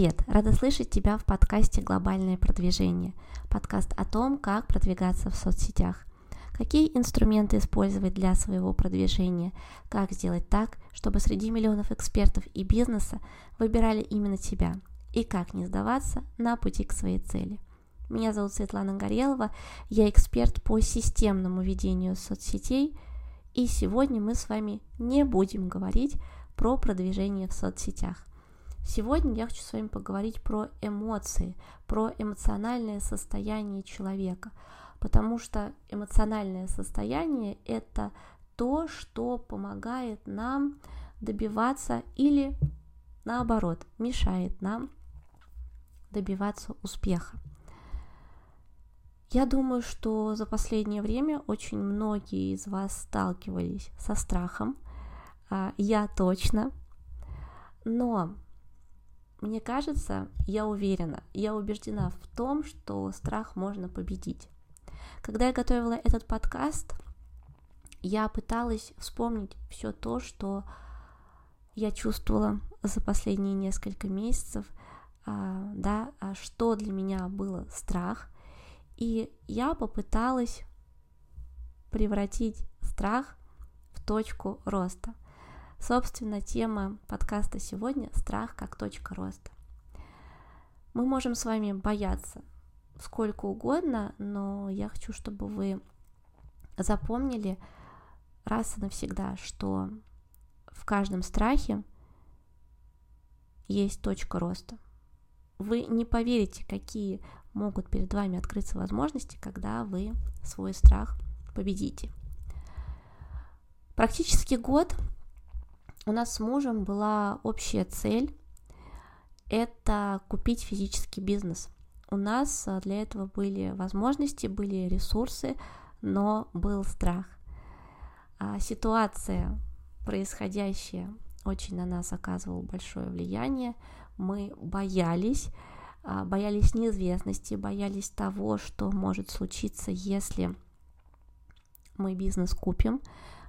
Привет! Рада слышать тебя в подкасте «Глобальное продвижение». Подкаст о том, как продвигаться в соцсетях. Какие инструменты использовать для своего продвижения? Как сделать так, чтобы среди миллионов экспертов и бизнеса выбирали именно тебя? И как не сдаваться на пути к своей цели? Меня зовут Светлана Горелова, я эксперт по системному ведению соцсетей, и сегодня мы с вами не будем говорить про продвижение в соцсетях. Сегодня я хочу с вами поговорить про эмоции, про эмоциональное состояние человека, потому что эмоциональное состояние – это то, что помогает нам добиваться или, наоборот, мешает нам добиваться успеха. Я думаю, что за последнее время очень многие из вас сталкивались со страхом. А, я точно. Но мне кажется, я уверена, я убеждена в том, что страх можно победить. Когда я готовила этот подкаст, я пыталась вспомнить все то, что я чувствовала за последние несколько месяцев, а, да, а что для меня было страх, и я попыталась превратить страх в точку роста. Собственно, тема подкаста сегодня – страх как точка роста. Мы можем с вами бояться сколько угодно, но я хочу, чтобы вы запомнили раз и навсегда, что в каждом страхе есть точка роста. Вы не поверите, какие могут перед вами открыться возможности, когда вы свой страх победите. Практически год у нас с мужем была общая цель – это купить физический бизнес. У нас а, для этого были возможности, были ресурсы, но был страх. А ситуация, происходящая, очень на нас оказывала большое влияние. Мы боялись, а, боялись неизвестности, боялись того, что может случиться, если мы бизнес купим,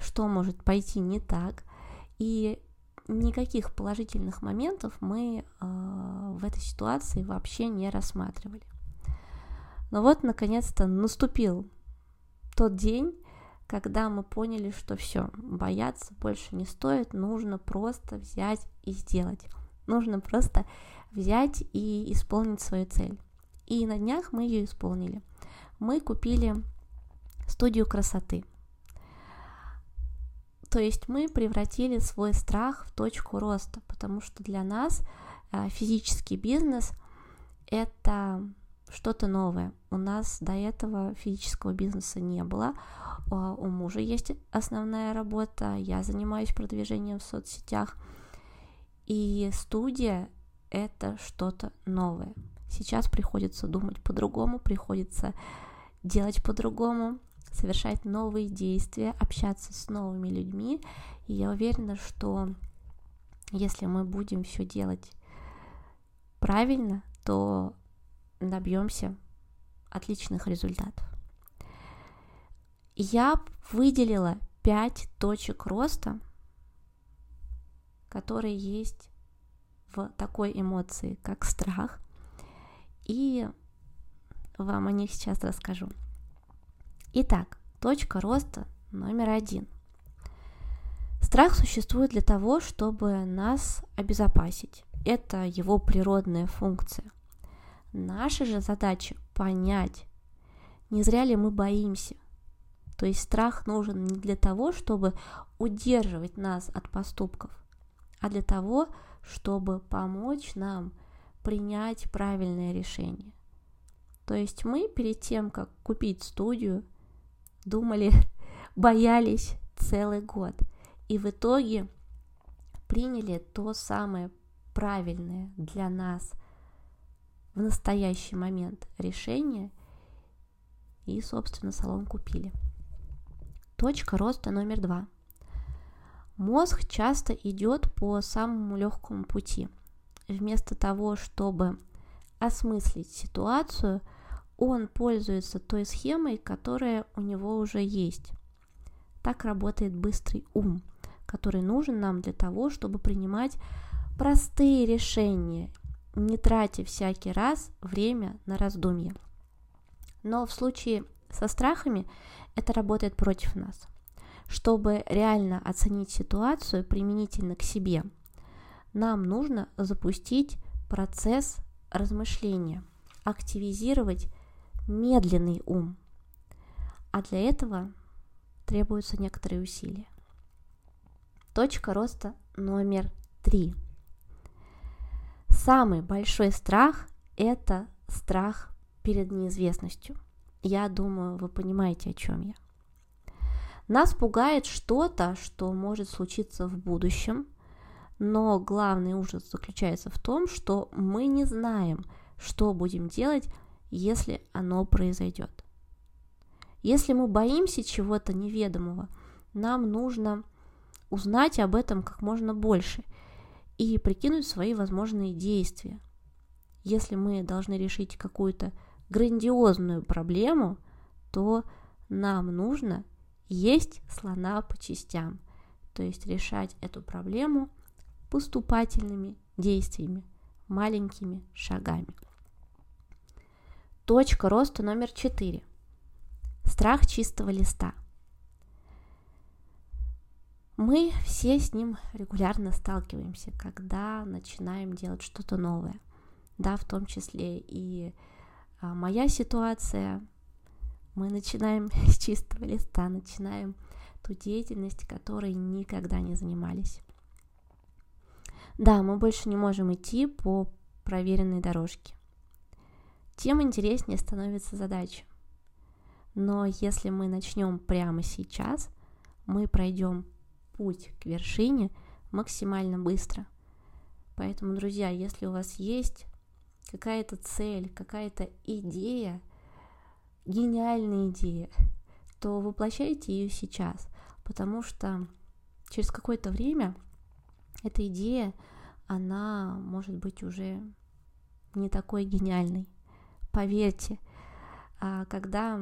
что может пойти не так – и никаких положительных моментов мы э, в этой ситуации вообще не рассматривали. Но вот, наконец-то, наступил тот день, когда мы поняли, что все, бояться больше не стоит, нужно просто взять и сделать. Нужно просто взять и исполнить свою цель. И на днях мы ее исполнили. Мы купили студию красоты – то есть мы превратили свой страх в точку роста, потому что для нас э, физический бизнес это что-то новое. У нас до этого физического бизнеса не было. У мужа есть основная работа, я занимаюсь продвижением в соцсетях. И студия — это что-то новое. Сейчас приходится думать по-другому, приходится делать по-другому совершать новые действия, общаться с новыми людьми. И я уверена, что если мы будем все делать правильно, то добьемся отличных результатов. Я выделила пять точек роста, которые есть в такой эмоции, как страх, и вам о них сейчас расскажу. Итак, точка роста номер один. Страх существует для того, чтобы нас обезопасить. Это его природная функция. Наша же задача понять, не зря ли мы боимся. То есть страх нужен не для того, чтобы удерживать нас от поступков, а для того, чтобы помочь нам принять правильное решение. То есть мы перед тем, как купить студию, думали, боялись целый год. И в итоге приняли то самое правильное для нас в настоящий момент решение и, собственно, салон купили. Точка роста номер два. Мозг часто идет по самому легкому пути. Вместо того, чтобы осмыслить ситуацию – он пользуется той схемой, которая у него уже есть. Так работает быстрый ум, который нужен нам для того, чтобы принимать простые решения не тратя всякий раз время на раздумье. Но в случае со страхами это работает против нас. Чтобы реально оценить ситуацию применительно к себе, нам нужно запустить процесс размышления, активизировать медленный ум. А для этого требуются некоторые усилия. Точка роста номер три. Самый большой страх – это страх перед неизвестностью. Я думаю, вы понимаете, о чем я. Нас пугает что-то, что может случиться в будущем, но главный ужас заключается в том, что мы не знаем, что будем делать, если оно произойдет. Если мы боимся чего-то неведомого, нам нужно узнать об этом как можно больше и прикинуть свои возможные действия. Если мы должны решить какую-то грандиозную проблему, то нам нужно есть слона по частям, то есть решать эту проблему поступательными действиями, маленькими шагами. Точка роста номер четыре. Страх чистого листа. Мы все с ним регулярно сталкиваемся, когда начинаем делать что-то новое. Да, в том числе и а моя ситуация, мы начинаем с чистого листа, начинаем ту деятельность, которой никогда не занимались. Да, мы больше не можем идти по проверенной дорожке. Тем интереснее становится задача. Но если мы начнем прямо сейчас, мы пройдем путь к вершине максимально быстро. Поэтому, друзья, если у вас есть какая-то цель, какая-то идея, гениальная идея, то воплощайте ее сейчас, потому что через какое-то время эта идея, она может быть уже не такой гениальной. Поверьте, а когда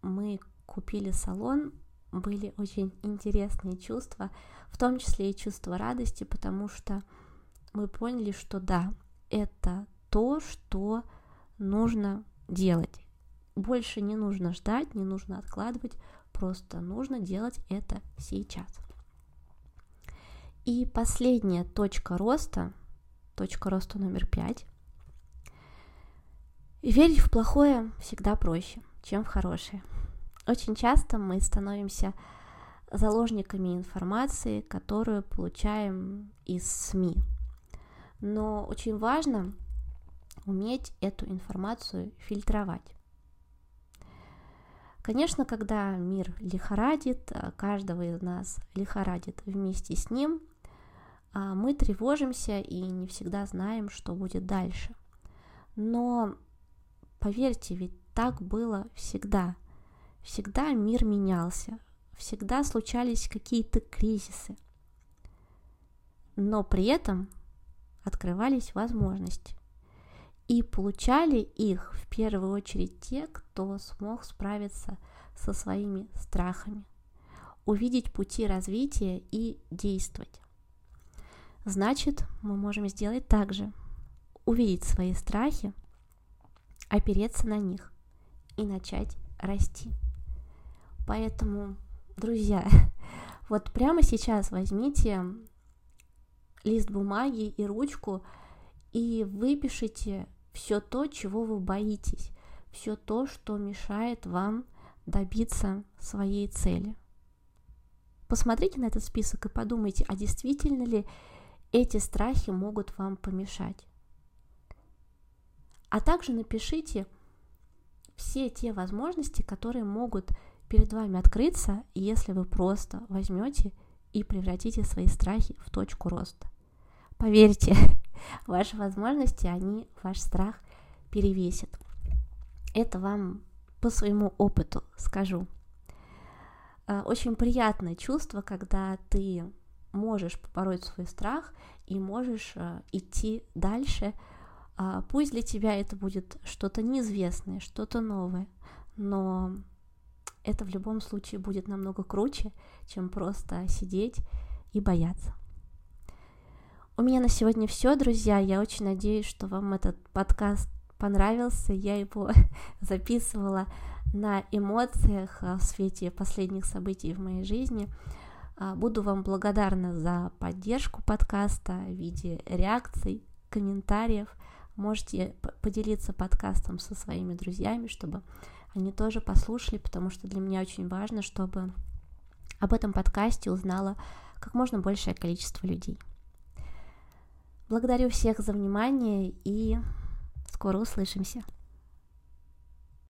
мы купили салон, были очень интересные чувства, в том числе и чувство радости, потому что мы поняли, что да, это то, что нужно делать. Больше не нужно ждать, не нужно откладывать, просто нужно делать это сейчас. И последняя точка роста, точка роста номер пять. Верить в плохое всегда проще, чем в хорошее. Очень часто мы становимся заложниками информации, которую получаем из СМИ. Но очень важно уметь эту информацию фильтровать. Конечно, когда мир лихорадит, а каждого из нас лихорадит вместе с ним, а мы тревожимся и не всегда знаем, что будет дальше. Но поверьте, ведь так было всегда. Всегда мир менялся, всегда случались какие-то кризисы. Но при этом открывались возможности. И получали их в первую очередь те, кто смог справиться со своими страхами, увидеть пути развития и действовать. Значит, мы можем сделать так же. Увидеть свои страхи, опереться на них и начать расти. Поэтому, друзья, вот прямо сейчас возьмите лист бумаги и ручку и выпишите все то, чего вы боитесь, все то, что мешает вам добиться своей цели. Посмотрите на этот список и подумайте, а действительно ли эти страхи могут вам помешать. А также напишите все те возможности, которые могут перед вами открыться, если вы просто возьмете и превратите свои страхи в точку роста. Поверьте, ваши возможности, они ваш страх перевесят. Это вам по своему опыту скажу. А, очень приятное чувство, когда ты можешь побороть свой страх и можешь а, идти дальше. А, пусть для тебя это будет что-то неизвестное, что-то новое, но это в любом случае будет намного круче, чем просто сидеть и бояться. У меня на сегодня все, друзья. Я очень надеюсь, что вам этот подкаст понравился. Я его записывала на эмоциях а, в свете последних событий в моей жизни. А, буду вам благодарна за поддержку подкаста в виде реакций, комментариев. Можете поделиться подкастом со своими друзьями, чтобы они тоже послушали, потому что для меня очень важно, чтобы об этом подкасте узнало как можно большее количество людей. Благодарю всех за внимание и скоро услышимся.